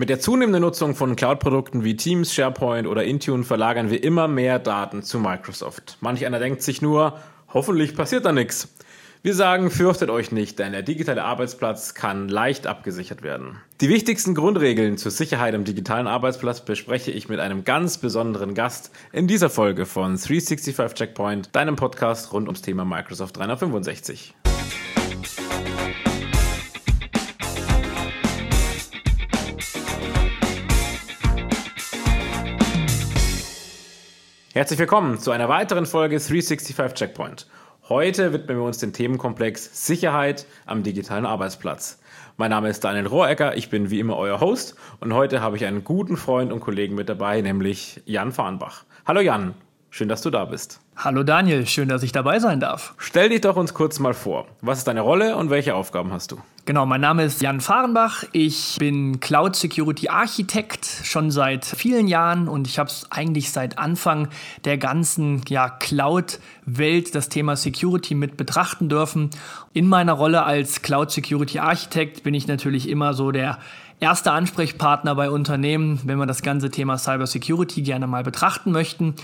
Mit der zunehmenden Nutzung von Cloud-Produkten wie Teams, SharePoint oder Intune verlagern wir immer mehr Daten zu Microsoft. Manch einer denkt sich nur, hoffentlich passiert da nichts. Wir sagen, fürchtet euch nicht, denn der digitale Arbeitsplatz kann leicht abgesichert werden. Die wichtigsten Grundregeln zur Sicherheit am digitalen Arbeitsplatz bespreche ich mit einem ganz besonderen Gast in dieser Folge von 365 Checkpoint, deinem Podcast rund ums Thema Microsoft 365. Herzlich willkommen zu einer weiteren Folge 365 Checkpoint. Heute widmen wir uns dem Themenkomplex Sicherheit am digitalen Arbeitsplatz. Mein Name ist Daniel Rohrecker, ich bin wie immer euer Host und heute habe ich einen guten Freund und Kollegen mit dabei, nämlich Jan Farnbach. Hallo Jan, schön, dass du da bist. Hallo Daniel, schön, dass ich dabei sein darf. Stell dich doch uns kurz mal vor. Was ist deine Rolle und welche Aufgaben hast du? Genau, mein Name ist Jan Fahrenbach. Ich bin Cloud Security Architekt schon seit vielen Jahren und ich habe es eigentlich seit Anfang der ganzen ja, Cloud-Welt das Thema Security mit betrachten dürfen. In meiner Rolle als Cloud Security Architekt bin ich natürlich immer so der erster Ansprechpartner bei Unternehmen, wenn wir das ganze Thema Cyber Security gerne mal betrachten möchten.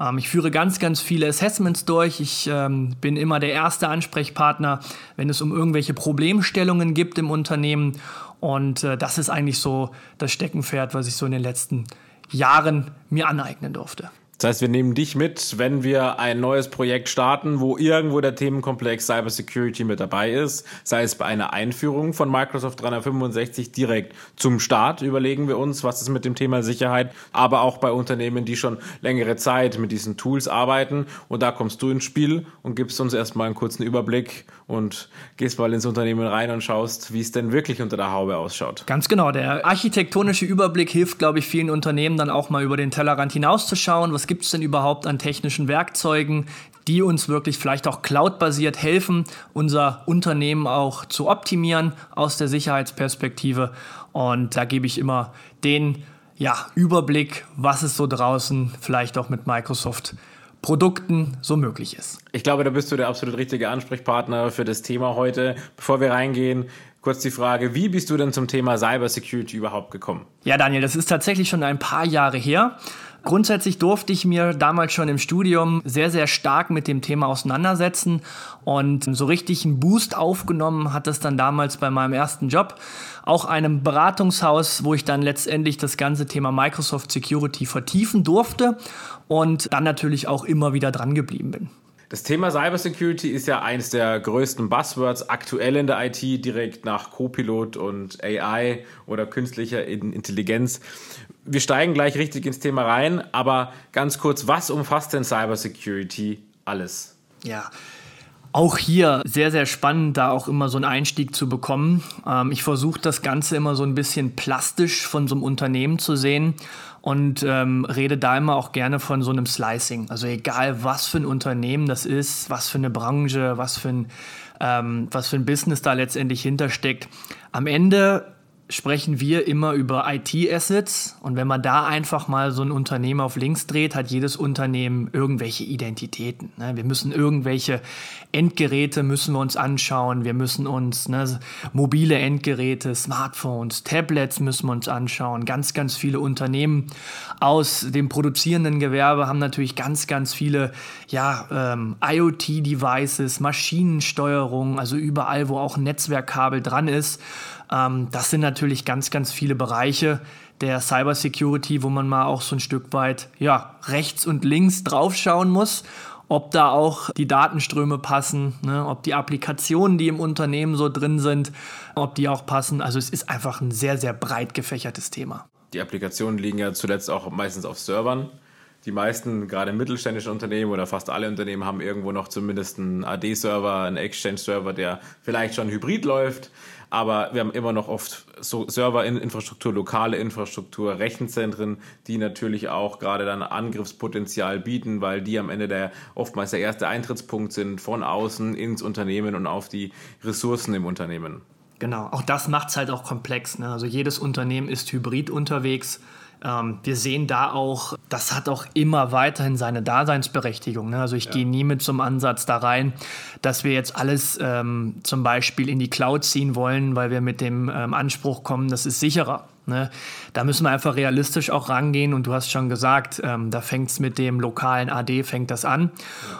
Ähm, ich führe ganz, ganz viele Assessments durch. Ich ähm, bin immer der erste Ansprechpartner, wenn es um irgendwelche Problemstellungen gibt im Unternehmen. Und äh, das ist eigentlich so das Steckenpferd, was ich so in den letzten Jahren mir aneignen durfte. Das heißt, wir nehmen dich mit, wenn wir ein neues Projekt starten, wo irgendwo der Themenkomplex Cybersecurity mit dabei ist, sei es bei einer Einführung von Microsoft 365 direkt zum Start, überlegen wir uns, was ist mit dem Thema Sicherheit, aber auch bei Unternehmen, die schon längere Zeit mit diesen Tools arbeiten. Und da kommst du ins Spiel und gibst uns erstmal einen kurzen Überblick und gehst mal ins Unternehmen rein und schaust, wie es denn wirklich unter der Haube ausschaut. Ganz genau. Der architektonische Überblick hilft, glaube ich, vielen Unternehmen dann auch mal über den Tellerrand hinauszuschauen. Was gibt es denn überhaupt an technischen Werkzeugen, die uns wirklich vielleicht auch cloud-basiert helfen, unser Unternehmen auch zu optimieren aus der Sicherheitsperspektive. Und da gebe ich immer den ja, Überblick, was es so draußen vielleicht auch mit Microsoft Produkten so möglich ist. Ich glaube, da bist du der absolut richtige Ansprechpartner für das Thema heute. Bevor wir reingehen, kurz die Frage, wie bist du denn zum Thema Cybersecurity überhaupt gekommen? Ja, Daniel, das ist tatsächlich schon ein paar Jahre her. Grundsätzlich durfte ich mir damals schon im Studium sehr, sehr stark mit dem Thema auseinandersetzen und so richtig einen Boost aufgenommen hat es dann damals bei meinem ersten Job, auch einem Beratungshaus, wo ich dann letztendlich das ganze Thema Microsoft Security vertiefen durfte und dann natürlich auch immer wieder dran geblieben bin. Das Thema Cybersecurity ist ja eines der größten Buzzwords aktuell in der IT, direkt nach Copilot und AI oder künstlicher Intelligenz. Wir steigen gleich richtig ins Thema rein, aber ganz kurz, was umfasst denn Cybersecurity alles? Ja, auch hier sehr, sehr spannend, da auch immer so einen Einstieg zu bekommen. Ähm, ich versuche das Ganze immer so ein bisschen plastisch von so einem Unternehmen zu sehen und ähm, rede da immer auch gerne von so einem Slicing. Also egal, was für ein Unternehmen das ist, was für eine Branche, was für ein, ähm, was für ein Business da letztendlich hintersteckt. Am Ende sprechen wir immer über IT-Assets. Und wenn man da einfach mal so ein Unternehmen auf links dreht, hat jedes Unternehmen irgendwelche Identitäten. Ne? Wir müssen irgendwelche Endgeräte müssen wir uns anschauen. Wir müssen uns ne, mobile Endgeräte, Smartphones, Tablets müssen wir uns anschauen. Ganz, ganz viele Unternehmen aus dem produzierenden Gewerbe haben natürlich ganz, ganz viele ja, ähm, IoT-Devices, Maschinensteuerung, also überall, wo auch ein Netzwerkkabel dran ist. Ähm, das sind natürlich ganz, ganz viele Bereiche der Cybersecurity, wo man mal auch so ein Stück weit ja, rechts und links draufschauen muss, ob da auch die Datenströme passen, ne, ob die Applikationen, die im Unternehmen so drin sind, ob die auch passen. Also es ist einfach ein sehr, sehr breit gefächertes Thema. Die Applikationen liegen ja zuletzt auch meistens auf Servern. Die meisten, gerade mittelständische Unternehmen oder fast alle Unternehmen, haben irgendwo noch zumindest einen AD-Server, einen Exchange-Server, der vielleicht schon hybrid läuft aber wir haben immer noch oft so Serverinfrastruktur, lokale Infrastruktur, Rechenzentren, die natürlich auch gerade dann Angriffspotenzial bieten, weil die am Ende der oftmals der erste Eintrittspunkt sind von außen ins Unternehmen und auf die Ressourcen im Unternehmen. Genau, auch das macht es halt auch komplex. Ne? Also jedes Unternehmen ist hybrid unterwegs ähm, wir sehen da auch, das hat auch immer weiterhin seine Daseinsberechtigung. Ne? Also ich ja. gehe nie mit zum Ansatz da rein, dass wir jetzt alles ähm, zum Beispiel in die Cloud ziehen wollen, weil wir mit dem ähm, Anspruch kommen, das ist sicherer. Ne? Da müssen wir einfach realistisch auch rangehen und du hast schon gesagt, ähm, da fängt es mit dem lokalen AD, fängt das an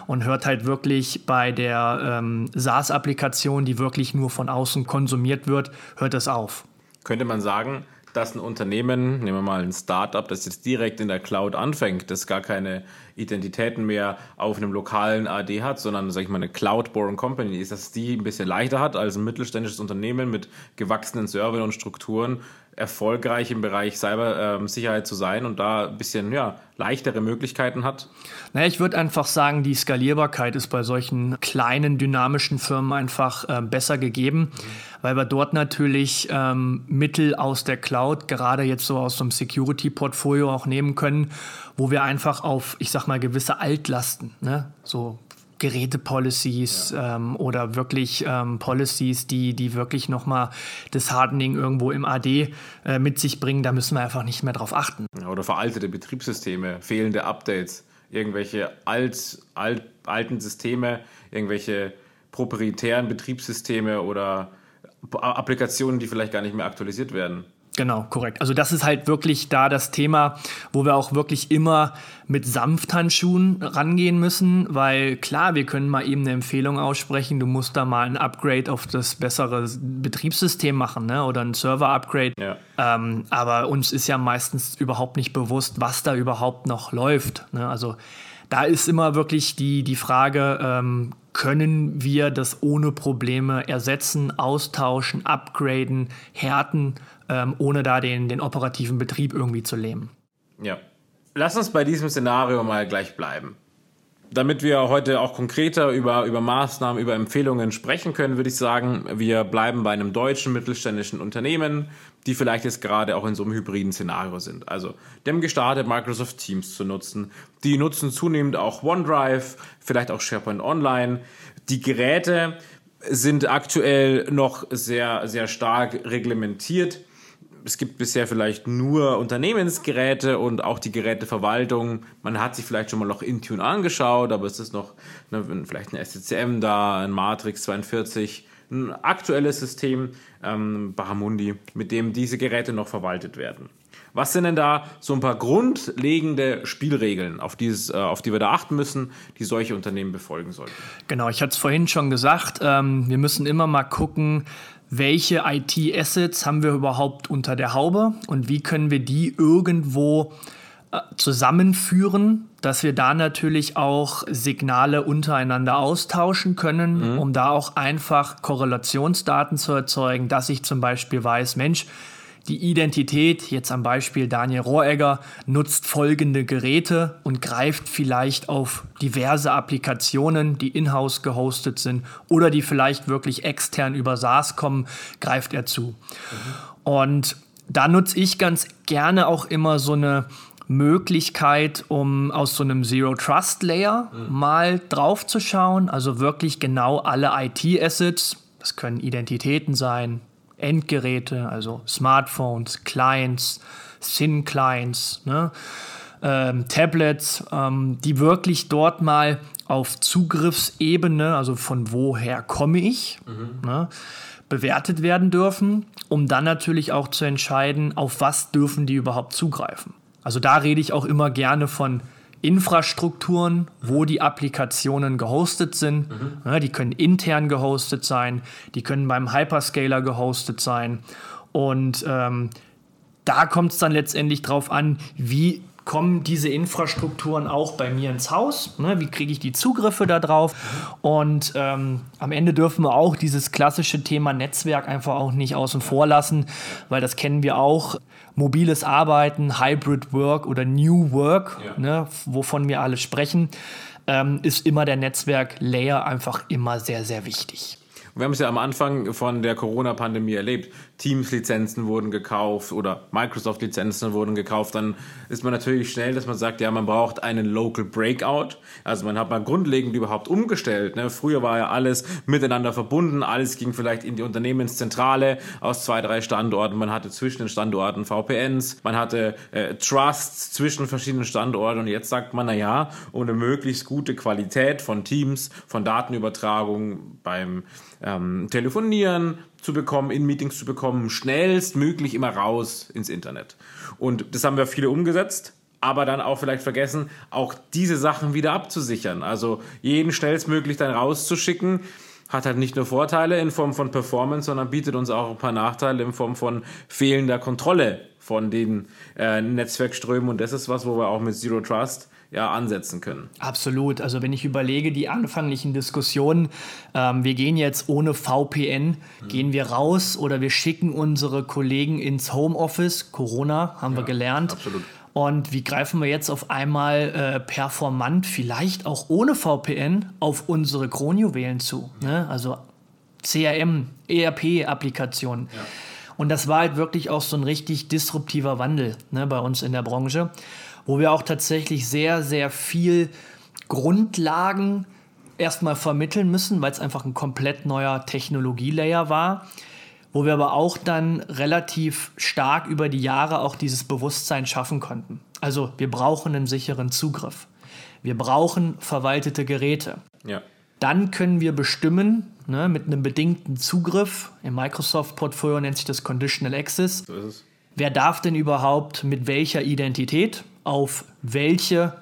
und hört halt wirklich bei der ähm, SaaS-Applikation, die wirklich nur von außen konsumiert wird, hört das auf. Könnte man sagen, dass ein Unternehmen, nehmen wir mal ein Startup, das jetzt direkt in der Cloud anfängt, das gar keine Identitäten mehr auf einem lokalen AD hat, sondern, sag ich mal, eine Cloud-Born Company ist, dass die ein bisschen leichter hat als ein mittelständisches Unternehmen mit gewachsenen Servern und Strukturen, erfolgreich im Bereich Cybersicherheit zu sein und da ein bisschen ja, leichtere Möglichkeiten hat? Naja, ich würde einfach sagen, die Skalierbarkeit ist bei solchen kleinen, dynamischen Firmen einfach äh, besser gegeben, mhm. Weil wir dort natürlich ähm, Mittel aus der Cloud, gerade jetzt so aus so einem Security-Portfolio auch nehmen können, wo wir einfach auf, ich sag mal, gewisse Altlasten, ne, so Geräte-Policies ja. ähm, oder wirklich ähm, Policies, die, die wirklich nochmal das Hardening irgendwo im AD äh, mit sich bringen, da müssen wir einfach nicht mehr drauf achten. Oder veraltete Betriebssysteme, fehlende Updates, irgendwelche alt, alt, alten Systeme, irgendwelche proprietären Betriebssysteme oder Applikationen, die vielleicht gar nicht mehr aktualisiert werden. Genau, korrekt. Also das ist halt wirklich da das Thema, wo wir auch wirklich immer mit Samthandschuhen rangehen müssen, weil klar, wir können mal eben eine Empfehlung aussprechen, du musst da mal ein Upgrade auf das bessere Betriebssystem machen ne? oder ein Server-Upgrade. Ja. Ähm, aber uns ist ja meistens überhaupt nicht bewusst, was da überhaupt noch läuft. Ne? Also da ist immer wirklich die, die Frage, ähm, können wir das ohne Probleme ersetzen, austauschen, upgraden, härten, ähm, ohne da den, den operativen Betrieb irgendwie zu lähmen. Ja. Lass uns bei diesem Szenario mal gleich bleiben. Damit wir heute auch konkreter über, über Maßnahmen, über Empfehlungen sprechen können, würde ich sagen, wir bleiben bei einem deutschen mittelständischen Unternehmen, die vielleicht jetzt gerade auch in so einem hybriden Szenario sind. Also, haben gestartet, Microsoft Teams zu nutzen. Die nutzen zunehmend auch OneDrive, vielleicht auch SharePoint Online. Die Geräte sind aktuell noch sehr, sehr stark reglementiert es gibt bisher vielleicht nur Unternehmensgeräte und auch die Geräteverwaltung. Man hat sich vielleicht schon mal noch Intune angeschaut, aber es ist noch ne, vielleicht ein SCCM da, ein Matrix 42, ein aktuelles System, ähm, Bahamundi, mit dem diese Geräte noch verwaltet werden. Was sind denn da so ein paar grundlegende Spielregeln, auf, dieses, äh, auf die wir da achten müssen, die solche Unternehmen befolgen sollten? Genau, ich hatte es vorhin schon gesagt, ähm, wir müssen immer mal gucken, welche IT-Assets haben wir überhaupt unter der Haube und wie können wir die irgendwo äh, zusammenführen, dass wir da natürlich auch Signale untereinander austauschen können, mhm. um da auch einfach Korrelationsdaten zu erzeugen, dass ich zum Beispiel weiß, Mensch, die Identität, jetzt am Beispiel Daniel Rohregger, nutzt folgende Geräte und greift vielleicht auf diverse Applikationen, die in-house gehostet sind oder die vielleicht wirklich extern über SaaS kommen, greift er zu. Mhm. Und da nutze ich ganz gerne auch immer so eine Möglichkeit, um aus so einem Zero Trust Layer mhm. mal drauf zu schauen, also wirklich genau alle IT-Assets, das können Identitäten sein, Endgeräte, also Smartphones, Clients, SIN-Clients, ne? ähm, Tablets, ähm, die wirklich dort mal auf Zugriffsebene, also von woher komme ich, mhm. ne, bewertet werden dürfen, um dann natürlich auch zu entscheiden, auf was dürfen die überhaupt zugreifen. Also da rede ich auch immer gerne von Infrastrukturen, wo die Applikationen gehostet sind. Mhm. Ja, die können intern gehostet sein, die können beim Hyperscaler gehostet sein. Und ähm, da kommt es dann letztendlich darauf an, wie kommen diese Infrastrukturen auch bei mir ins Haus? Ne? Wie kriege ich die Zugriffe darauf? Und ähm, am Ende dürfen wir auch dieses klassische Thema Netzwerk einfach auch nicht außen vor lassen, weil das kennen wir auch. Mobiles Arbeiten, Hybrid Work oder New Work, ja. ne, wovon wir alle sprechen, ähm, ist immer der Netzwerk-Layer einfach immer sehr, sehr wichtig. Wir haben es ja am Anfang von der Corona-Pandemie erlebt. Teams-Lizenzen wurden gekauft oder Microsoft-Lizenzen wurden gekauft. Dann ist man natürlich schnell, dass man sagt, ja, man braucht einen Local Breakout. Also man hat mal grundlegend überhaupt umgestellt. Ne? Früher war ja alles miteinander verbunden. Alles ging vielleicht in die Unternehmenszentrale aus zwei, drei Standorten. Man hatte zwischen den Standorten VPNs. Man hatte äh, Trusts zwischen verschiedenen Standorten. Und jetzt sagt man, na ja, um möglichst gute Qualität von Teams, von Datenübertragung beim ähm, Telefonieren, zu bekommen, in Meetings zu bekommen, schnellstmöglich immer raus ins Internet. Und das haben wir viele umgesetzt aber dann auch vielleicht vergessen, auch diese Sachen wieder abzusichern. Also jeden schnellstmöglich dann rauszuschicken, hat halt nicht nur Vorteile in Form von Performance, sondern bietet uns auch ein paar Nachteile in Form von fehlender Kontrolle von den äh, Netzwerkströmen. Und das ist was, wo wir auch mit Zero Trust ja, ansetzen können. Absolut. Also wenn ich überlege, die anfänglichen Diskussionen, ähm, wir gehen jetzt ohne VPN, mhm. gehen wir raus oder wir schicken unsere Kollegen ins Homeoffice, Corona haben ja, wir gelernt. Absolut. Und wie greifen wir jetzt auf einmal äh, performant, vielleicht auch ohne VPN, auf unsere Kronjuwelen zu? Ne? Also CRM, ERP-Applikationen. Ja. Und das war halt wirklich auch so ein richtig disruptiver Wandel ne, bei uns in der Branche wo wir auch tatsächlich sehr, sehr viel Grundlagen erstmal vermitteln müssen, weil es einfach ein komplett neuer Technologielayer war, wo wir aber auch dann relativ stark über die Jahre auch dieses Bewusstsein schaffen konnten. Also wir brauchen einen sicheren Zugriff. Wir brauchen verwaltete Geräte. Ja. Dann können wir bestimmen, ne, mit einem bedingten Zugriff, im Microsoft-Portfolio nennt sich das Conditional Access, so wer darf denn überhaupt mit welcher Identität auf welche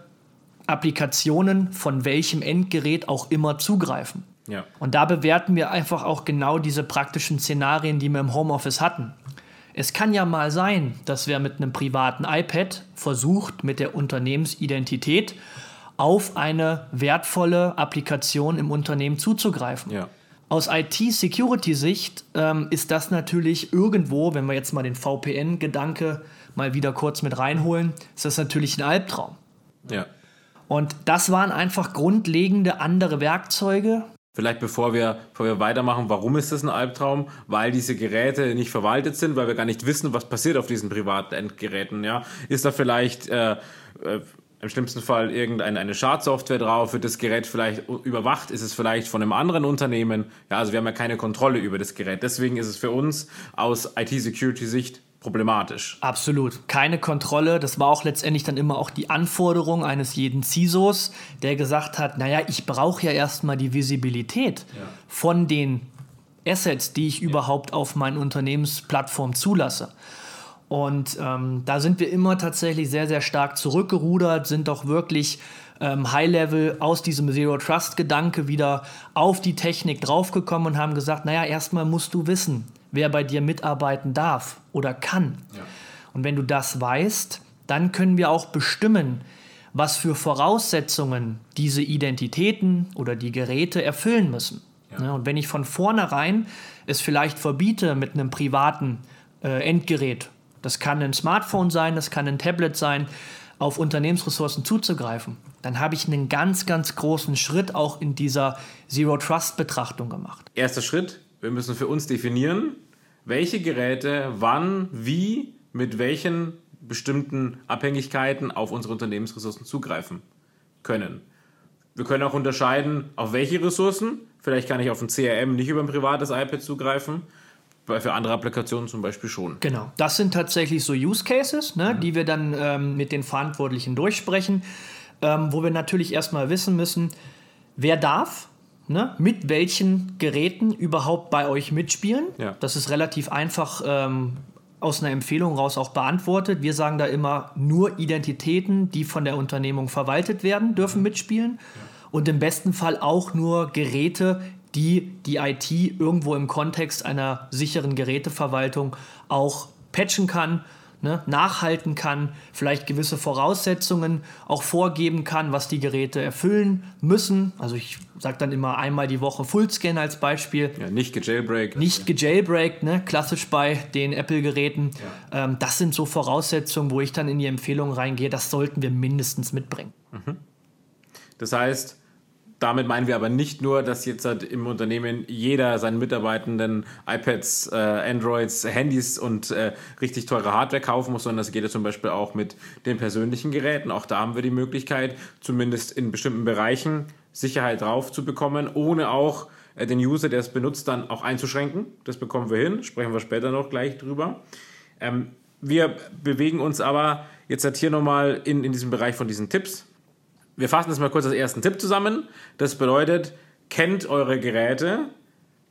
Applikationen von welchem Endgerät auch immer zugreifen. Ja. Und da bewerten wir einfach auch genau diese praktischen Szenarien, die wir im Homeoffice hatten. Es kann ja mal sein, dass wer mit einem privaten iPad versucht, mit der Unternehmensidentität auf eine wertvolle Applikation im Unternehmen zuzugreifen. Ja. Aus IT-Security-Sicht ähm, ist das natürlich irgendwo, wenn wir jetzt mal den VPN-Gedanke mal wieder kurz mit reinholen, ist das natürlich ein Albtraum. Ja. Und das waren einfach grundlegende andere Werkzeuge. Vielleicht bevor wir, bevor wir weitermachen, warum ist das ein Albtraum? Weil diese Geräte nicht verwaltet sind, weil wir gar nicht wissen, was passiert auf diesen privaten Endgeräten. Ja? Ist da vielleicht äh, äh, im schlimmsten Fall irgendeine Schadsoftware drauf, wird das Gerät vielleicht überwacht, ist es vielleicht von einem anderen Unternehmen. Ja, also wir haben ja keine Kontrolle über das Gerät. Deswegen ist es für uns aus IT-Security-Sicht problematisch. Absolut. Keine Kontrolle. Das war auch letztendlich dann immer auch die Anforderung eines jeden CISOs, der gesagt hat, naja, ich brauche ja erstmal die Visibilität ja. von den Assets, die ich ja. überhaupt auf meinen Unternehmensplattform zulasse. Und ähm, da sind wir immer tatsächlich sehr, sehr stark zurückgerudert, sind auch wirklich ähm, High-Level aus diesem Zero-Trust-Gedanke wieder auf die Technik draufgekommen und haben gesagt, naja, erstmal musst du wissen, wer bei dir mitarbeiten darf oder kann. Ja. Und wenn du das weißt, dann können wir auch bestimmen, was für Voraussetzungen diese Identitäten oder die Geräte erfüllen müssen. Ja. Und wenn ich von vornherein es vielleicht verbiete mit einem privaten äh, Endgerät, das kann ein Smartphone sein, das kann ein Tablet sein, auf Unternehmensressourcen zuzugreifen, dann habe ich einen ganz, ganz großen Schritt auch in dieser Zero-Trust-Betrachtung gemacht. Erster Schritt, wir müssen für uns definieren, welche Geräte wann, wie, mit welchen bestimmten Abhängigkeiten auf unsere Unternehmensressourcen zugreifen können. Wir können auch unterscheiden, auf welche Ressourcen. Vielleicht kann ich auf ein CRM nicht über ein privates iPad zugreifen, für andere Applikationen zum Beispiel schon. Genau, das sind tatsächlich so Use Cases, ne, mhm. die wir dann ähm, mit den Verantwortlichen durchsprechen, ähm, wo wir natürlich erstmal wissen müssen, wer darf ne, mit welchen Geräten überhaupt bei euch mitspielen. Ja. Das ist relativ einfach ähm, aus einer Empfehlung raus auch beantwortet. Wir sagen da immer, nur Identitäten, die von der Unternehmung verwaltet werden, dürfen mhm. mitspielen. Ja. Und im besten Fall auch nur Geräte, die die IT irgendwo im Kontext einer sicheren Geräteverwaltung auch patchen kann ne, nachhalten kann, vielleicht gewisse Voraussetzungen auch vorgeben kann, was die Geräte erfüllen müssen. Also ich sage dann immer einmal die Woche Fullscan als Beispiel. Ja, nicht gejailbreakt. Nicht gejailbreakt, ne, klassisch bei den Apple-Geräten. Ja. Ähm, das sind so Voraussetzungen, wo ich dann in die Empfehlung reingehe, das sollten wir mindestens mitbringen. Mhm. Das heißt, damit meinen wir aber nicht nur, dass jetzt halt im Unternehmen jeder seinen Mitarbeitenden iPads, äh, Androids, Handys und äh, richtig teure Hardware kaufen muss, sondern das geht ja zum Beispiel auch mit den persönlichen Geräten. Auch da haben wir die Möglichkeit, zumindest in bestimmten Bereichen Sicherheit drauf zu bekommen, ohne auch äh, den User, der es benutzt, dann auch einzuschränken. Das bekommen wir hin, sprechen wir später noch gleich drüber. Ähm, wir bewegen uns aber jetzt halt hier nochmal in, in diesem Bereich von diesen Tipps wir fassen das mal kurz als ersten Tipp zusammen. Das bedeutet, kennt eure Geräte,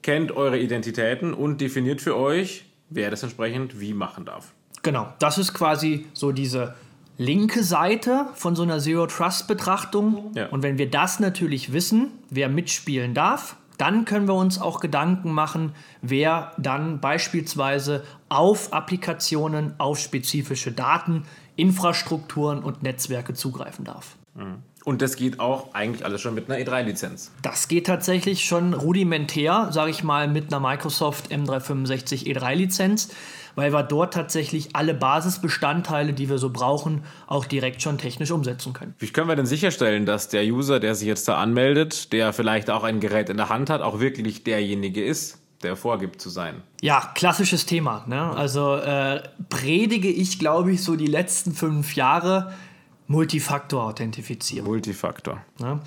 kennt eure Identitäten und definiert für euch, wer das entsprechend wie machen darf. Genau, das ist quasi so diese linke Seite von so einer Zero Trust Betrachtung. Ja. Und wenn wir das natürlich wissen, wer mitspielen darf, dann können wir uns auch Gedanken machen, wer dann beispielsweise auf Applikationen, auf spezifische Daten, Infrastrukturen und Netzwerke zugreifen darf. Mhm. Und das geht auch eigentlich alles schon mit einer E3-Lizenz. Das geht tatsächlich schon rudimentär, sage ich mal, mit einer Microsoft M365 E3-Lizenz, weil wir dort tatsächlich alle Basisbestandteile, die wir so brauchen, auch direkt schon technisch umsetzen können. Wie können wir denn sicherstellen, dass der User, der sich jetzt da anmeldet, der vielleicht auch ein Gerät in der Hand hat, auch wirklich derjenige ist? der vorgibt zu sein. Ja, klassisches Thema. Ne? Also äh, predige ich, glaube ich, so die letzten fünf Jahre Multifaktor-Authentifizierung. Multifaktor. Ja.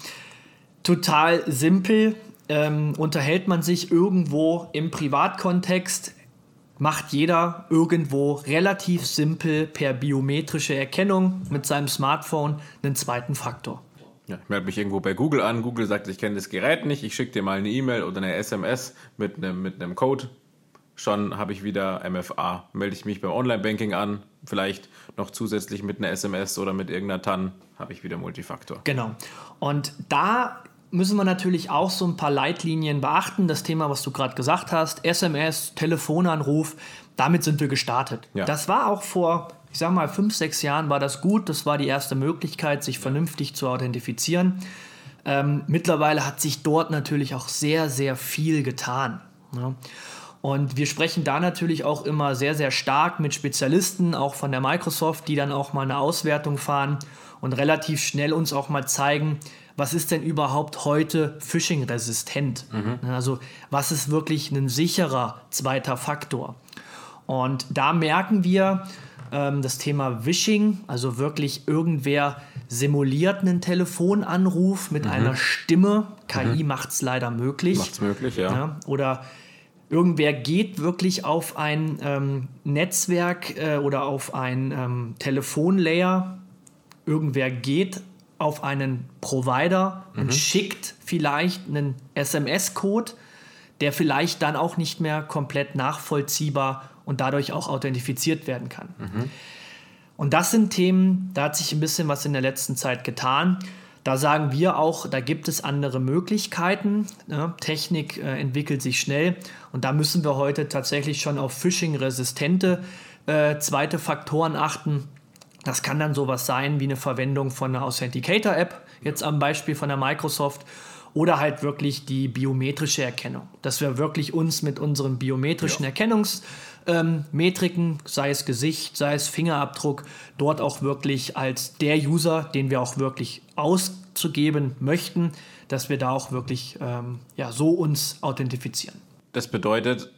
Total simpel. Ähm, unterhält man sich irgendwo im Privatkontext, macht jeder irgendwo relativ simpel per biometrische Erkennung mit seinem Smartphone einen zweiten Faktor. Ja, ich melde mich irgendwo bei Google an. Google sagt, ich kenne das Gerät nicht. Ich schicke dir mal eine E-Mail oder eine SMS mit einem, mit einem Code. Schon habe ich wieder MFA. Melde ich mich beim Online-Banking an, vielleicht noch zusätzlich mit einer SMS oder mit irgendeiner TAN, habe ich wieder Multifaktor. Genau. Und da müssen wir natürlich auch so ein paar Leitlinien beachten. Das Thema, was du gerade gesagt hast, SMS, Telefonanruf, damit sind wir gestartet. Ja. Das war auch vor, ich sag mal, fünf, sechs Jahren war das gut. Das war die erste Möglichkeit, sich vernünftig zu authentifizieren. Ähm, mittlerweile hat sich dort natürlich auch sehr, sehr viel getan. Ja. Und wir sprechen da natürlich auch immer sehr, sehr stark mit Spezialisten, auch von der Microsoft, die dann auch mal eine Auswertung fahren und relativ schnell uns auch mal zeigen, was ist denn überhaupt heute Phishing-resistent? Mhm. Also was ist wirklich ein sicherer zweiter Faktor? Und da merken wir ähm, das Thema Wishing, also wirklich irgendwer simuliert einen Telefonanruf mit mhm. einer Stimme. KI mhm. macht es leider möglich. Macht es möglich, ja. ja. Oder irgendwer geht wirklich auf ein ähm, Netzwerk äh, oder auf ein ähm, Telefonlayer, irgendwer geht auf einen Provider mhm. und schickt vielleicht einen SMS-Code, der vielleicht dann auch nicht mehr komplett nachvollziehbar und dadurch auch authentifiziert werden kann. Mhm. Und das sind Themen, da hat sich ein bisschen was in der letzten Zeit getan. Da sagen wir auch, da gibt es andere Möglichkeiten. Ja, Technik äh, entwickelt sich schnell und da müssen wir heute tatsächlich schon auf Phishing-resistente äh, zweite Faktoren achten. Das kann dann sowas sein wie eine Verwendung von einer Authenticator-App, jetzt am Beispiel von der Microsoft, oder halt wirklich die biometrische Erkennung, dass wir wirklich uns mit unseren biometrischen ja. Erkennungs- ähm, Metriken, sei es Gesicht, sei es Fingerabdruck, dort auch wirklich als der User, den wir auch wirklich auszugeben möchten, dass wir da auch wirklich ähm, ja, so uns authentifizieren. Das bedeutet,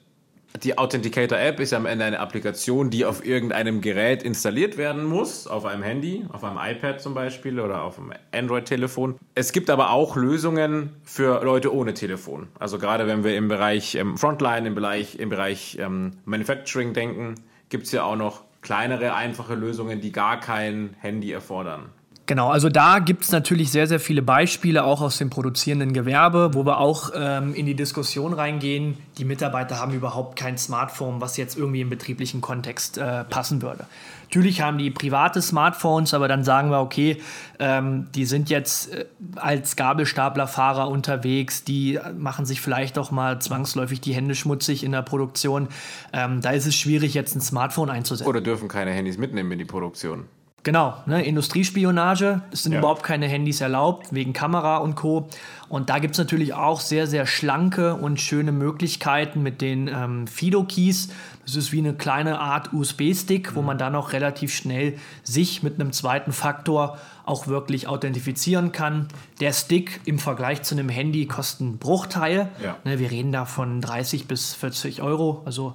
die Authenticator-App ist am Ende eine Applikation, die auf irgendeinem Gerät installiert werden muss, auf einem Handy, auf einem iPad zum Beispiel oder auf einem Android-Telefon. Es gibt aber auch Lösungen für Leute ohne Telefon. Also gerade wenn wir im Bereich ähm, Frontline, im Bereich, im Bereich ähm, Manufacturing denken, gibt es ja auch noch kleinere, einfache Lösungen, die gar kein Handy erfordern. Genau, also da gibt es natürlich sehr, sehr viele Beispiele, auch aus dem produzierenden Gewerbe, wo wir auch ähm, in die Diskussion reingehen. Die Mitarbeiter haben überhaupt kein Smartphone, was jetzt irgendwie im betrieblichen Kontext äh, passen würde. Natürlich haben die private Smartphones, aber dann sagen wir, okay, ähm, die sind jetzt äh, als Gabelstaplerfahrer unterwegs, die machen sich vielleicht auch mal zwangsläufig die Hände schmutzig in der Produktion. Ähm, da ist es schwierig, jetzt ein Smartphone einzusetzen. Oder dürfen keine Handys mitnehmen in die Produktion. Genau, ne, Industriespionage, es sind ja. überhaupt keine Handys erlaubt, wegen Kamera und Co. Und da gibt es natürlich auch sehr, sehr schlanke und schöne Möglichkeiten mit den ähm, Fido-Keys. Das ist wie eine kleine Art USB-Stick, mhm. wo man dann auch relativ schnell sich mit einem zweiten Faktor auch wirklich authentifizieren kann. Der Stick im Vergleich zu einem Handy kostet einen Bruchteil. Ja. Ne, wir reden da von 30 bis 40 Euro, also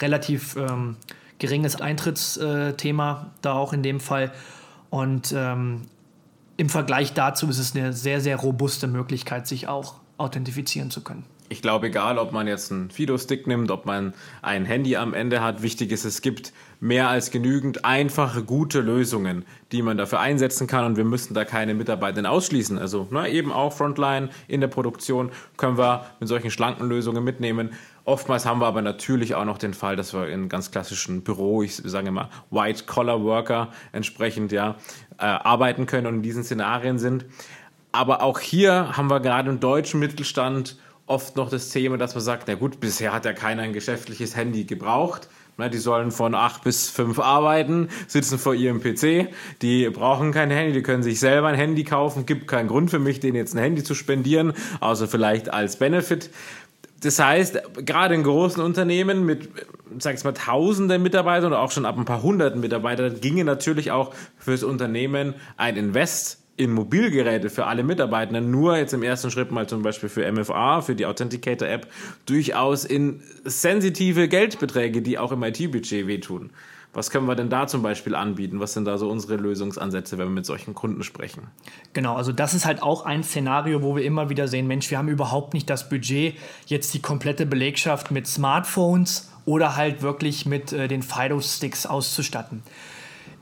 relativ... Ähm, geringes Eintrittsthema da auch in dem Fall. Und ähm, im Vergleich dazu ist es eine sehr, sehr robuste Möglichkeit, sich auch authentifizieren zu können. Ich glaube, egal, ob man jetzt einen Fido-Stick nimmt, ob man ein Handy am Ende hat, wichtig ist, es gibt mehr als genügend einfache, gute Lösungen, die man dafür einsetzen kann und wir müssen da keine Mitarbeiter ausschließen. Also na, eben auch Frontline in der Produktion können wir mit solchen schlanken Lösungen mitnehmen. Oftmals haben wir aber natürlich auch noch den Fall, dass wir in ganz klassischen Büro, ich sage immer White-Collar-Worker entsprechend ja äh, arbeiten können und in diesen Szenarien sind. Aber auch hier haben wir gerade im deutschen Mittelstand oft noch das Thema, dass man sagt, na gut, bisher hat ja keiner ein geschäftliches Handy gebraucht. Die sollen von acht bis fünf arbeiten, sitzen vor ihrem PC, die brauchen kein Handy, die können sich selber ein Handy kaufen, gibt keinen Grund für mich, denen jetzt ein Handy zu spendieren, außer vielleicht als Benefit. Das heißt, gerade in großen Unternehmen mit, sag ich mal, tausenden Mitarbeitern oder auch schon ab ein paar hunderten Mitarbeitern ginge natürlich auch fürs Unternehmen ein Invest in Mobilgeräte für alle Mitarbeitenden nur jetzt im ersten Schritt mal zum Beispiel für MFA, für die Authenticator-App, durchaus in sensitive Geldbeträge, die auch im IT-Budget wehtun. Was können wir denn da zum Beispiel anbieten? Was sind da so unsere Lösungsansätze, wenn wir mit solchen Kunden sprechen? Genau, also das ist halt auch ein Szenario, wo wir immer wieder sehen, Mensch, wir haben überhaupt nicht das Budget, jetzt die komplette Belegschaft mit Smartphones oder halt wirklich mit äh, den Fido-Sticks auszustatten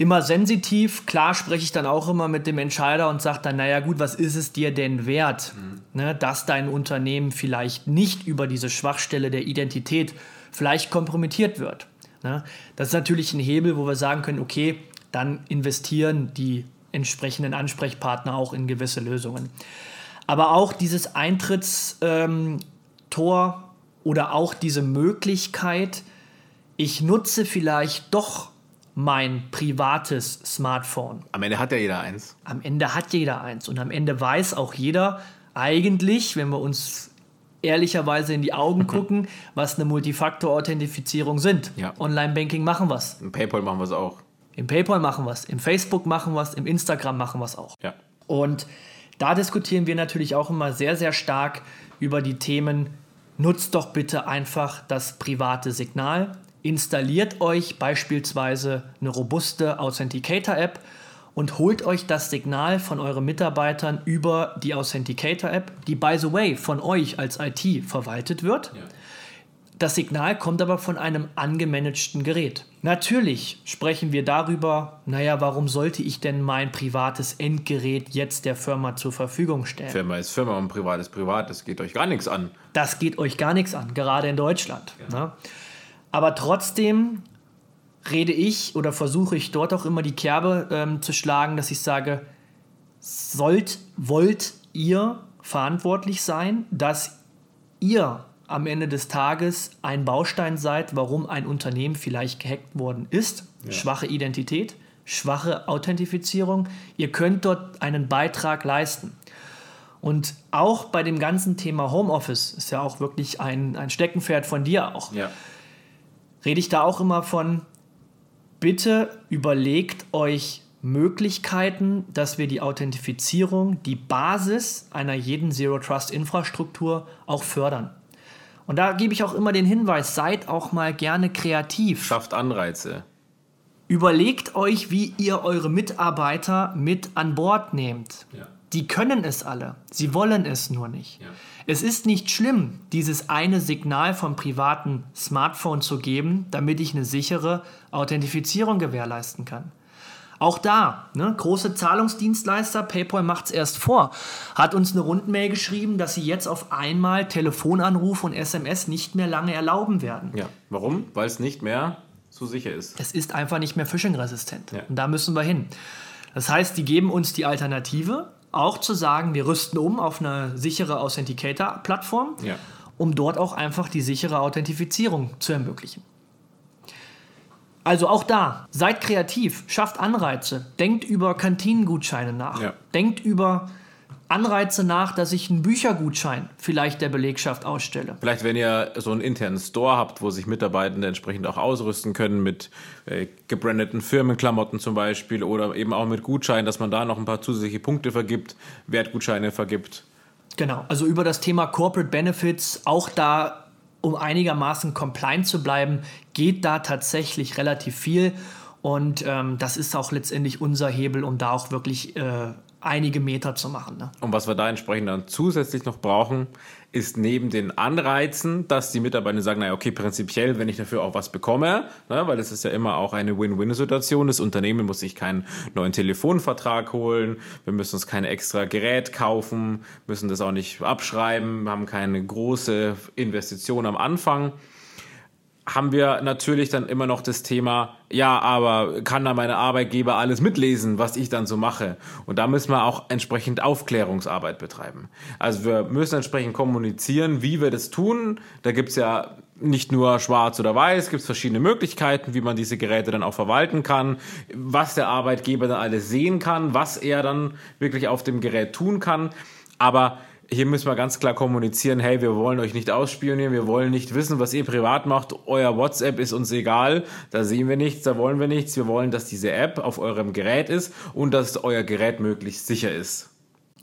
immer sensitiv. Klar spreche ich dann auch immer mit dem Entscheider und sage dann, naja gut, was ist es dir denn wert, mhm. ne, dass dein Unternehmen vielleicht nicht über diese Schwachstelle der Identität vielleicht kompromittiert wird. Ne? Das ist natürlich ein Hebel, wo wir sagen können, okay, dann investieren die entsprechenden Ansprechpartner auch in gewisse Lösungen. Aber auch dieses Eintrittstor ähm, oder auch diese Möglichkeit, ich nutze vielleicht doch mein privates Smartphone. Am Ende hat ja jeder eins. Am Ende hat jeder eins. Und am Ende weiß auch jeder eigentlich, wenn wir uns ehrlicherweise in die Augen gucken, was eine Multifaktor-Authentifizierung sind. Ja. Online-Banking machen wir es. Im PayPal machen wir es auch. Im PayPal machen wir es. Im Facebook machen wir es. Im Instagram machen wir es auch. Ja. Und da diskutieren wir natürlich auch immer sehr, sehr stark über die Themen, nutzt doch bitte einfach das private Signal installiert euch beispielsweise eine robuste Authenticator-App und holt euch das Signal von euren Mitarbeitern über die Authenticator-App, die by the way von euch als IT verwaltet wird. Ja. Das Signal kommt aber von einem angemanagten Gerät. Natürlich sprechen wir darüber, naja, warum sollte ich denn mein privates Endgerät jetzt der Firma zur Verfügung stellen? Firma ist Firma und privat ist privat, das geht euch gar nichts an. Das geht euch gar nichts an, gerade in Deutschland. Ja. Ne? Aber trotzdem rede ich oder versuche ich dort auch immer die Kerbe ähm, zu schlagen, dass ich sage, sollt, wollt ihr verantwortlich sein, dass ihr am Ende des Tages ein Baustein seid, warum ein Unternehmen vielleicht gehackt worden ist. Ja. Schwache Identität, schwache Authentifizierung. Ihr könnt dort einen Beitrag leisten. Und auch bei dem ganzen Thema Homeoffice ist ja auch wirklich ein, ein Steckenpferd von dir auch. Ja rede ich da auch immer von, bitte überlegt euch Möglichkeiten, dass wir die Authentifizierung, die Basis einer jeden Zero Trust Infrastruktur auch fördern. Und da gebe ich auch immer den Hinweis, seid auch mal gerne kreativ. Schafft Anreize. Überlegt euch, wie ihr eure Mitarbeiter mit an Bord nehmt. Ja. Die können es alle, sie wollen es nur nicht. Ja. Es ist nicht schlimm, dieses eine Signal vom privaten Smartphone zu geben, damit ich eine sichere Authentifizierung gewährleisten kann. Auch da, ne, große Zahlungsdienstleister, PayPal macht es erst vor, hat uns eine Rundmail geschrieben, dass sie jetzt auf einmal Telefonanruf und SMS nicht mehr lange erlauben werden. Ja, warum? Weil es nicht mehr so sicher ist. Es ist einfach nicht mehr phishing-resistent. Ja. Und da müssen wir hin. Das heißt, die geben uns die Alternative, auch zu sagen, wir rüsten um auf eine sichere Authenticator-Plattform, ja. um dort auch einfach die sichere Authentifizierung zu ermöglichen. Also auch da, seid kreativ, schafft Anreize, denkt über Kantinengutscheine nach, ja. denkt über Anreize nach, dass ich einen Büchergutschein vielleicht der Belegschaft ausstelle. Vielleicht, wenn ihr so einen internen Store habt, wo sich Mitarbeitende entsprechend auch ausrüsten können mit äh, gebrandeten Firmenklamotten zum Beispiel oder eben auch mit Gutscheinen, dass man da noch ein paar zusätzliche Punkte vergibt, Wertgutscheine vergibt. Genau, also über das Thema Corporate Benefits, auch da, um einigermaßen compliant zu bleiben, geht da tatsächlich relativ viel. Und ähm, das ist auch letztendlich unser Hebel, um da auch wirklich äh, einige Meter zu machen. Ne? Und was wir da entsprechend dann zusätzlich noch brauchen, ist neben den Anreizen, dass die Mitarbeiter sagen, naja, okay, prinzipiell, wenn ich dafür auch was bekomme, ne, weil es ist ja immer auch eine Win-Win-Situation, das Unternehmen muss sich keinen neuen Telefonvertrag holen, wir müssen uns kein extra Gerät kaufen, müssen das auch nicht abschreiben, haben keine große Investition am Anfang haben wir natürlich dann immer noch das Thema, ja, aber kann da meine Arbeitgeber alles mitlesen, was ich dann so mache? Und da müssen wir auch entsprechend Aufklärungsarbeit betreiben. Also wir müssen entsprechend kommunizieren, wie wir das tun. Da gibt's ja nicht nur schwarz oder weiß, gibt es verschiedene Möglichkeiten, wie man diese Geräte dann auch verwalten kann, was der Arbeitgeber dann alles sehen kann, was er dann wirklich auf dem Gerät tun kann. Aber hier müssen wir ganz klar kommunizieren, hey, wir wollen euch nicht ausspionieren, wir wollen nicht wissen, was ihr privat macht, euer WhatsApp ist uns egal, da sehen wir nichts, da wollen wir nichts, wir wollen, dass diese App auf eurem Gerät ist und dass euer Gerät möglichst sicher ist.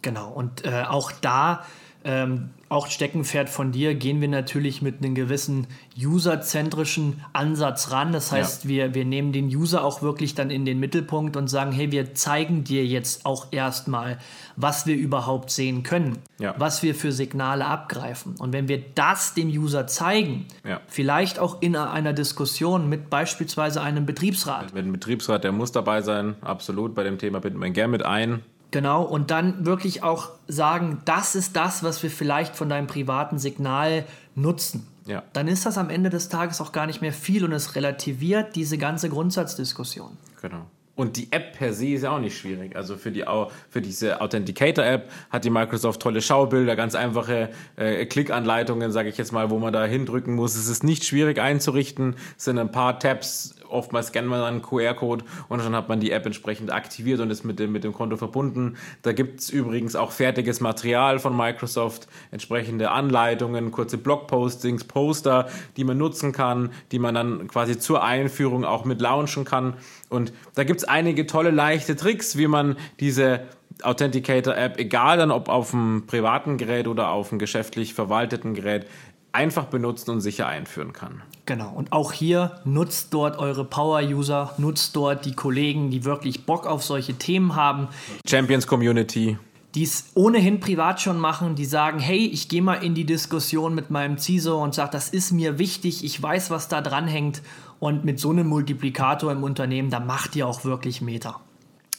Genau, und äh, auch da ähm, auch Steckenpferd von dir, gehen wir natürlich mit einem gewissen userzentrischen Ansatz ran. Das heißt, ja. wir, wir nehmen den User auch wirklich dann in den Mittelpunkt und sagen, hey, wir zeigen dir jetzt auch erstmal, was wir überhaupt sehen können, ja. was wir für Signale abgreifen. Und wenn wir das dem User zeigen, ja. vielleicht auch in einer Diskussion mit beispielsweise einem Betriebsrat. Mit einem Betriebsrat, der muss dabei sein, absolut. Bei dem Thema binden wir gern mit ein. Genau, und dann wirklich auch sagen, das ist das, was wir vielleicht von deinem privaten Signal nutzen. Ja. Dann ist das am Ende des Tages auch gar nicht mehr viel und es relativiert diese ganze Grundsatzdiskussion. Genau. Und die App per se ist ja auch nicht schwierig. Also für, die, für diese Authenticator-App hat die Microsoft tolle Schaubilder, ganz einfache äh, Klickanleitungen, sage ich jetzt mal, wo man da hindrücken muss. Es ist nicht schwierig einzurichten. Es sind ein paar Tabs oftmals scannt man dann einen QR-Code und dann hat man die App entsprechend aktiviert und ist mit dem, mit dem Konto verbunden. Da gibt es übrigens auch fertiges Material von Microsoft, entsprechende Anleitungen, kurze Blogpostings, Poster, die man nutzen kann, die man dann quasi zur Einführung auch mit launchen kann. Und da gibt es einige tolle, leichte Tricks, wie man diese Authenticator-App, egal dann ob auf einem privaten Gerät oder auf einem geschäftlich verwalteten Gerät, einfach benutzen und sicher einführen kann. Genau, und auch hier nutzt dort eure Power-User, nutzt dort die Kollegen, die wirklich Bock auf solche Themen haben. Champions Community. Die es ohnehin privat schon machen, die sagen, hey, ich gehe mal in die Diskussion mit meinem CISO und sage, das ist mir wichtig, ich weiß, was da dran hängt. Und mit so einem Multiplikator im Unternehmen, da macht ihr auch wirklich Meter.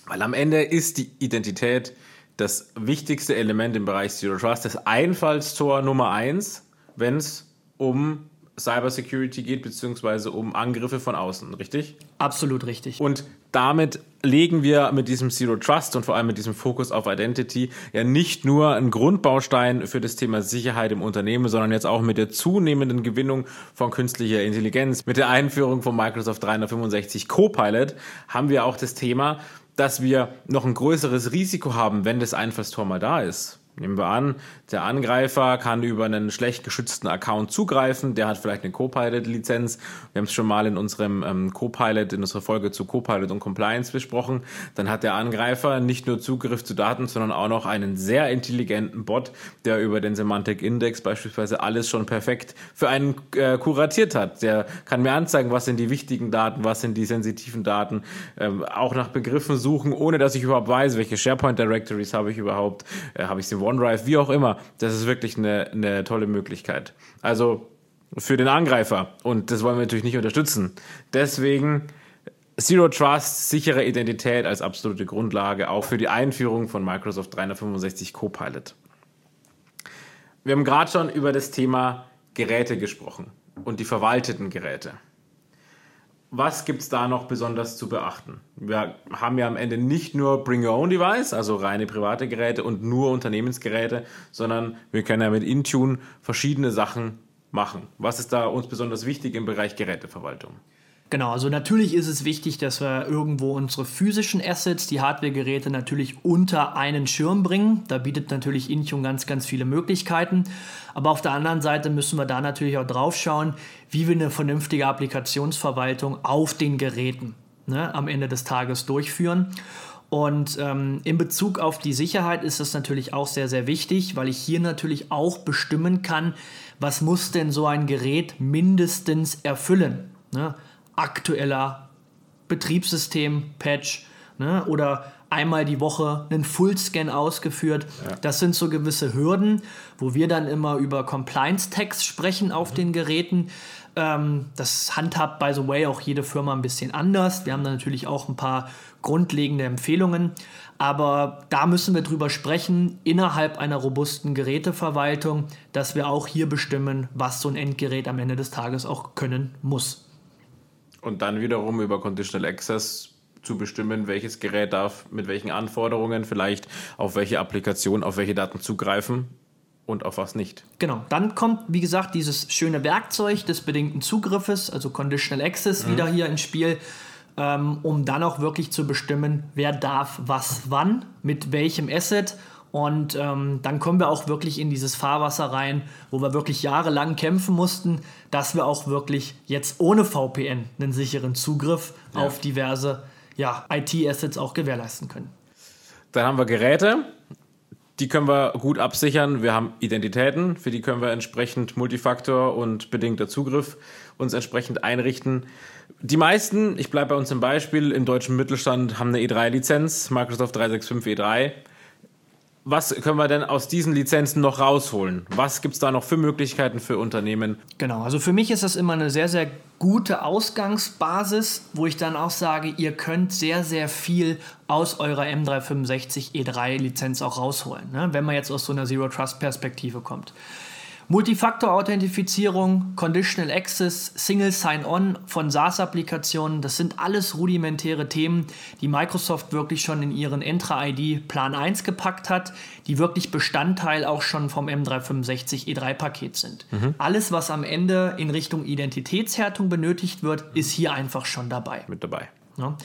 Weil am Ende ist die Identität das wichtigste Element im Bereich Zero Trust, das Einfallstor Nummer eins wenn es um Cybersecurity geht, beziehungsweise um Angriffe von außen, richtig? Absolut richtig. Und damit legen wir mit diesem Zero Trust und vor allem mit diesem Fokus auf Identity ja nicht nur einen Grundbaustein für das Thema Sicherheit im Unternehmen, sondern jetzt auch mit der zunehmenden Gewinnung von künstlicher Intelligenz, mit der Einführung von Microsoft 365 Copilot haben wir auch das Thema, dass wir noch ein größeres Risiko haben, wenn das Einfallstor mal da ist. Nehmen wir an, der Angreifer kann über einen schlecht geschützten Account zugreifen, der hat vielleicht eine Copilot-Lizenz. Wir haben es schon mal in unserem ähm, Copilot, in unserer Folge zu Copilot und Compliance besprochen. Dann hat der Angreifer nicht nur Zugriff zu Daten, sondern auch noch einen sehr intelligenten Bot, der über den Semantic Index beispielsweise alles schon perfekt für einen äh, kuratiert hat. Der kann mir anzeigen, was sind die wichtigen Daten, was sind die sensitiven Daten, ähm, auch nach Begriffen suchen, ohne dass ich überhaupt weiß, welche SharePoint Directories habe ich überhaupt, äh, habe ich sie OneDrive, wie auch immer. Das ist wirklich eine, eine tolle Möglichkeit. Also für den Angreifer. Und das wollen wir natürlich nicht unterstützen. Deswegen Zero Trust, sichere Identität als absolute Grundlage, auch für die Einführung von Microsoft 365 Copilot. Wir haben gerade schon über das Thema Geräte gesprochen und die verwalteten Geräte was gibt es da noch besonders zu beachten? Wir haben ja am Ende nicht nur Bring Your Own Device, also reine private Geräte und nur Unternehmensgeräte, sondern wir können ja mit Intune verschiedene Sachen machen. Was ist da uns besonders wichtig im Bereich Geräteverwaltung? Genau, also natürlich ist es wichtig, dass wir irgendwo unsere physischen Assets, die Hardware-Geräte natürlich unter einen Schirm bringen. Da bietet natürlich Intune ganz, ganz viele Möglichkeiten. Aber auf der anderen Seite müssen wir da natürlich auch drauf schauen, wie wir eine vernünftige Applikationsverwaltung auf den Geräten ne, am Ende des Tages durchführen. Und ähm, in Bezug auf die Sicherheit ist das natürlich auch sehr, sehr wichtig, weil ich hier natürlich auch bestimmen kann, was muss denn so ein Gerät mindestens erfüllen. Ne? Aktueller Betriebssystem-Patch, ne? oder einmal die Woche einen Fullscan ausgeführt. Ja. Das sind so gewisse Hürden, wo wir dann immer über Compliance-Tags sprechen auf mhm. den Geräten. Ähm, das handhabt, by the way, auch jede Firma ein bisschen anders. Wir haben da natürlich auch ein paar grundlegende Empfehlungen. Aber da müssen wir drüber sprechen, innerhalb einer robusten Geräteverwaltung, dass wir auch hier bestimmen, was so ein Endgerät am Ende des Tages auch können muss. Und dann wiederum über Conditional Access zu bestimmen, welches Gerät darf mit welchen Anforderungen vielleicht auf welche Applikation, auf welche Daten zugreifen und auf was nicht. Genau, dann kommt, wie gesagt, dieses schöne Werkzeug des bedingten Zugriffes, also Conditional Access, mhm. wieder hier ins Spiel ähm, um dann auch wirklich zu bestimmen, wer darf was wann, mit welchem Asset. Und ähm, dann kommen wir auch wirklich in dieses Fahrwasser rein, wo wir wirklich jahrelang kämpfen mussten, dass wir auch wirklich jetzt ohne VPN einen sicheren Zugriff ja. auf diverse ja, IT-Assets auch gewährleisten können. Dann haben wir Geräte, die können wir gut absichern. Wir haben Identitäten, für die können wir entsprechend Multifaktor und bedingter Zugriff uns entsprechend einrichten. Die meisten, ich bleibe bei uns im Beispiel, im deutschen Mittelstand haben eine E3-Lizenz, Microsoft 365 E3. Was können wir denn aus diesen Lizenzen noch rausholen? Was gibt es da noch für Möglichkeiten für Unternehmen? Genau, also für mich ist das immer eine sehr, sehr gute Ausgangsbasis, wo ich dann auch sage, ihr könnt sehr, sehr viel aus eurer M365 E3-Lizenz auch rausholen, ne? wenn man jetzt aus so einer Zero-Trust-Perspektive kommt. Multifaktor-Authentifizierung, Conditional Access, Single Sign-On von SaaS-Applikationen, das sind alles rudimentäre Themen, die Microsoft wirklich schon in ihren Entra-ID Plan 1 gepackt hat, die wirklich Bestandteil auch schon vom M365 E3-Paket sind. Mhm. Alles, was am Ende in Richtung Identitätshärtung benötigt wird, ist hier einfach schon dabei. Mit dabei. Ja.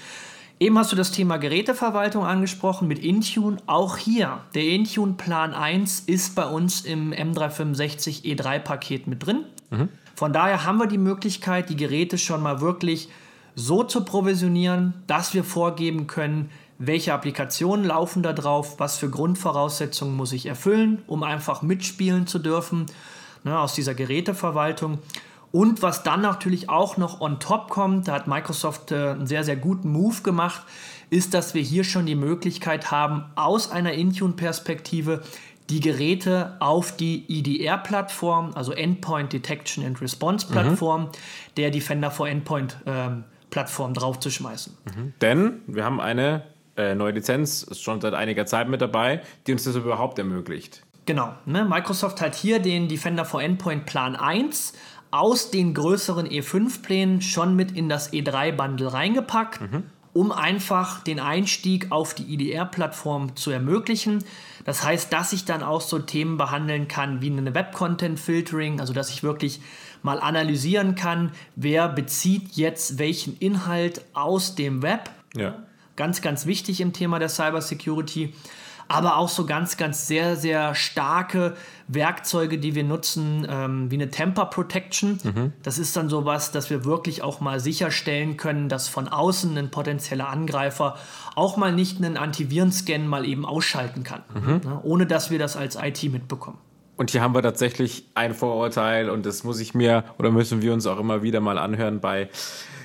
Eben hast du das Thema Geräteverwaltung angesprochen mit Intune. Auch hier, der Intune Plan 1 ist bei uns im M365 E3-Paket mit drin. Mhm. Von daher haben wir die Möglichkeit, die Geräte schon mal wirklich so zu provisionieren, dass wir vorgeben können, welche Applikationen laufen da drauf, was für Grundvoraussetzungen muss ich erfüllen, um einfach mitspielen zu dürfen ne, aus dieser Geräteverwaltung. Und was dann natürlich auch noch on top kommt, da hat Microsoft äh, einen sehr, sehr guten Move gemacht, ist, dass wir hier schon die Möglichkeit haben, aus einer Intune-Perspektive die Geräte auf die EDR-Plattform, also Endpoint Detection and Response Plattform, mhm. der Defender for Endpoint ähm, draufzuschmeißen. Mhm. Denn wir haben eine äh, neue Lizenz, ist schon seit einiger Zeit mit dabei, die uns das überhaupt ermöglicht. Genau. Ne? Microsoft hat hier den Defender for Endpoint Plan 1 aus den größeren E5-Plänen schon mit in das E3-Bundle reingepackt, mhm. um einfach den Einstieg auf die IDR-Plattform zu ermöglichen. Das heißt, dass ich dann auch so Themen behandeln kann wie eine Web-Content-Filtering, also dass ich wirklich mal analysieren kann, wer bezieht jetzt welchen Inhalt aus dem Web. Ja. Ganz, ganz wichtig im Thema der Cybersecurity aber auch so ganz, ganz sehr, sehr starke Werkzeuge, die wir nutzen, ähm, wie eine Temper Protection. Mhm. Das ist dann sowas, dass wir wirklich auch mal sicherstellen können, dass von außen ein potenzieller Angreifer auch mal nicht einen Antivirenscan mal eben ausschalten kann, mhm. ne, ohne dass wir das als IT mitbekommen. Und hier haben wir tatsächlich ein Vorurteil und das muss ich mir oder müssen wir uns auch immer wieder mal anhören bei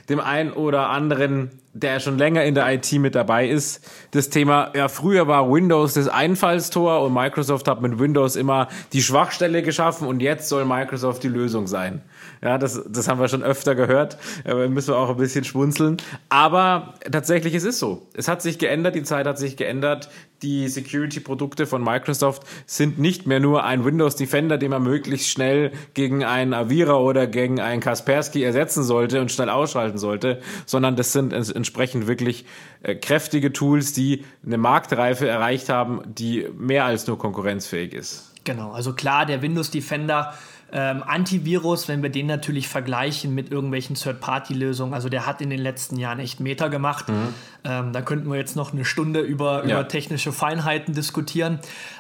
dem einen oder anderen der schon länger in der IT mit dabei ist, das Thema, ja, früher war Windows das Einfallstor und Microsoft hat mit Windows immer die Schwachstelle geschaffen und jetzt soll Microsoft die Lösung sein. Ja, das, das haben wir schon öfter gehört, aber müssen wir auch ein bisschen schwunzeln. Aber tatsächlich, es ist so. Es hat sich geändert, die Zeit hat sich geändert. Die Security-Produkte von Microsoft sind nicht mehr nur ein Windows Defender, den man möglichst schnell gegen einen Avira oder gegen einen Kaspersky ersetzen sollte und schnell ausschalten sollte, sondern das sind entsprechend wirklich äh, kräftige Tools, die eine Marktreife erreicht haben, die mehr als nur konkurrenzfähig ist. Genau, also klar, der Windows Defender ähm, Antivirus, wenn wir den natürlich vergleichen mit irgendwelchen Third-Party-Lösungen, also der hat in den letzten Jahren echt Meter gemacht. Mhm. Ähm, da könnten wir jetzt noch eine Stunde über, ja. über technische Feinheiten diskutieren.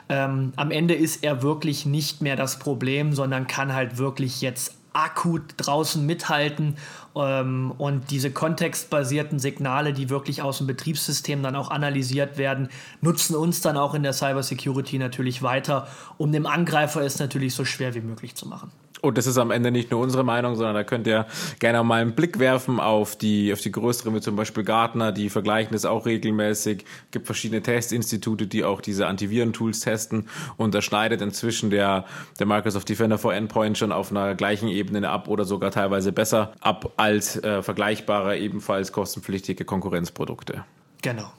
Ähm, am Ende ist er wirklich nicht mehr das Problem, sondern kann halt wirklich jetzt akut draußen mithalten ähm, und diese kontextbasierten Signale, die wirklich aus dem Betriebssystem dann auch analysiert werden, nutzen uns dann auch in der Cybersecurity natürlich weiter, um dem Angreifer es natürlich so schwer wie möglich zu machen. Und das ist am Ende nicht nur unsere Meinung, sondern da könnt ihr gerne mal einen Blick werfen auf die, auf die größeren, wie zum Beispiel Gartner, die vergleichen das auch regelmäßig. Es gibt verschiedene Testinstitute, die auch diese Antiviren-Tools testen. Und da schneidet inzwischen der, der Microsoft Defender for Endpoint schon auf einer gleichen Ebene ab oder sogar teilweise besser ab als äh, vergleichbare, ebenfalls kostenpflichtige Konkurrenzprodukte. Genau.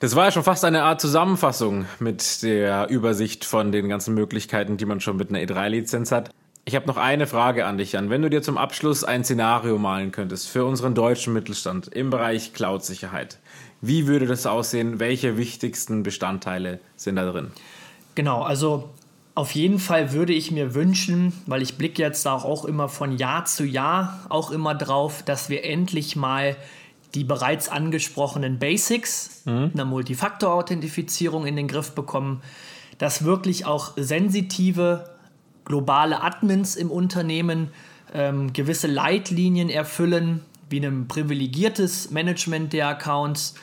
Das war ja schon fast eine Art Zusammenfassung mit der Übersicht von den ganzen Möglichkeiten, die man schon mit einer E3-Lizenz hat. Ich habe noch eine Frage an dich, Jan. Wenn du dir zum Abschluss ein Szenario malen könntest für unseren deutschen Mittelstand im Bereich Cloud-Sicherheit, wie würde das aussehen? Welche wichtigsten Bestandteile sind da drin? Genau, also auf jeden Fall würde ich mir wünschen, weil ich blicke jetzt auch, auch immer von Jahr zu Jahr auch immer drauf, dass wir endlich mal die bereits angesprochenen Basics mhm. einer Multifaktor-Authentifizierung in den Griff bekommen, dass wirklich auch sensitive globale Admins im Unternehmen ähm, gewisse Leitlinien erfüllen, wie ein privilegiertes Management der Accounts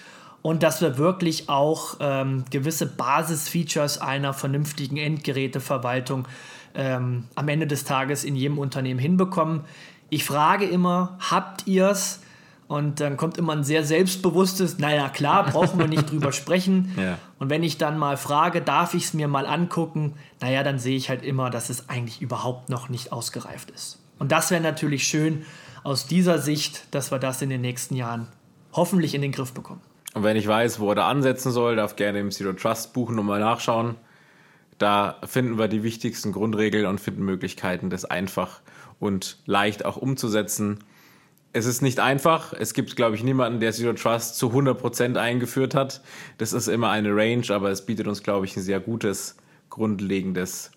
und dass wir wirklich auch ähm, gewisse Basisfeatures einer vernünftigen Endgeräteverwaltung ähm, am Ende des Tages in jedem Unternehmen hinbekommen. Ich frage immer, habt ihr es? Und dann kommt immer ein sehr selbstbewusstes, naja, klar, brauchen wir nicht drüber sprechen. Ja. Und wenn ich dann mal frage, darf ich es mir mal angucken, naja, dann sehe ich halt immer, dass es eigentlich überhaupt noch nicht ausgereift ist. Und das wäre natürlich schön aus dieser Sicht, dass wir das in den nächsten Jahren hoffentlich in den Griff bekommen. Und wenn ich weiß, wo er da ansetzen soll, darf gerne im Zero Trust Buch nochmal nachschauen. Da finden wir die wichtigsten Grundregeln und finden Möglichkeiten, das einfach und leicht auch umzusetzen es ist nicht einfach. Es gibt, glaube ich, niemanden, der Zero Trust zu 100% eingeführt hat. Das ist immer eine Range, aber es bietet uns, glaube ich, ein sehr gutes, grundlegendes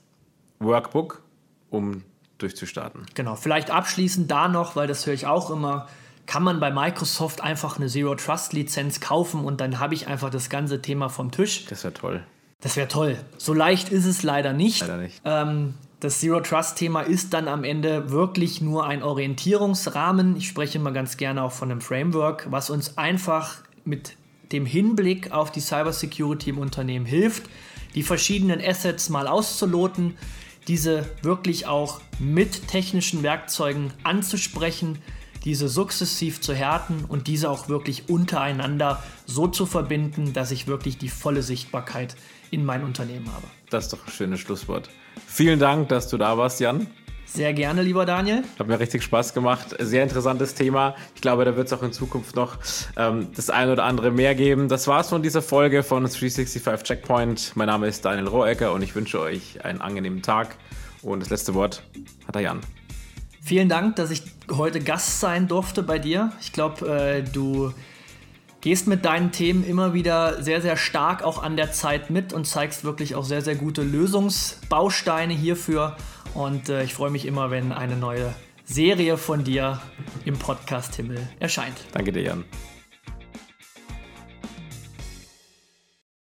Workbook, um durchzustarten. Genau, vielleicht abschließend da noch, weil das höre ich auch immer, kann man bei Microsoft einfach eine Zero Trust Lizenz kaufen und dann habe ich einfach das ganze Thema vom Tisch. Das wäre toll. Das wäre toll. So leicht ist es leider nicht. Leider nicht. Ähm, das Zero Trust-Thema ist dann am Ende wirklich nur ein Orientierungsrahmen. Ich spreche immer ganz gerne auch von einem Framework, was uns einfach mit dem Hinblick auf die Cybersecurity im Unternehmen hilft, die verschiedenen Assets mal auszuloten, diese wirklich auch mit technischen Werkzeugen anzusprechen, diese sukzessiv zu härten und diese auch wirklich untereinander so zu verbinden, dass ich wirklich die volle Sichtbarkeit in mein Unternehmen habe. Das ist doch ein schönes Schlusswort. Vielen Dank, dass du da warst, Jan. Sehr gerne, lieber Daniel. Hat mir richtig Spaß gemacht. Sehr interessantes Thema. Ich glaube, da wird es auch in Zukunft noch ähm, das eine oder andere mehr geben. Das war's von dieser Folge von 365 Checkpoint. Mein Name ist Daniel Rohecker und ich wünsche euch einen angenehmen Tag. Und das letzte Wort hat der Jan. Vielen Dank, dass ich heute Gast sein durfte bei dir. Ich glaube, äh, du gehst mit deinen Themen immer wieder sehr, sehr stark auch an der Zeit mit und zeigst wirklich auch sehr, sehr gute Lösungsbausteine hierfür. Und äh, ich freue mich immer, wenn eine neue Serie von dir im Podcast Himmel erscheint. Danke dir, Jan.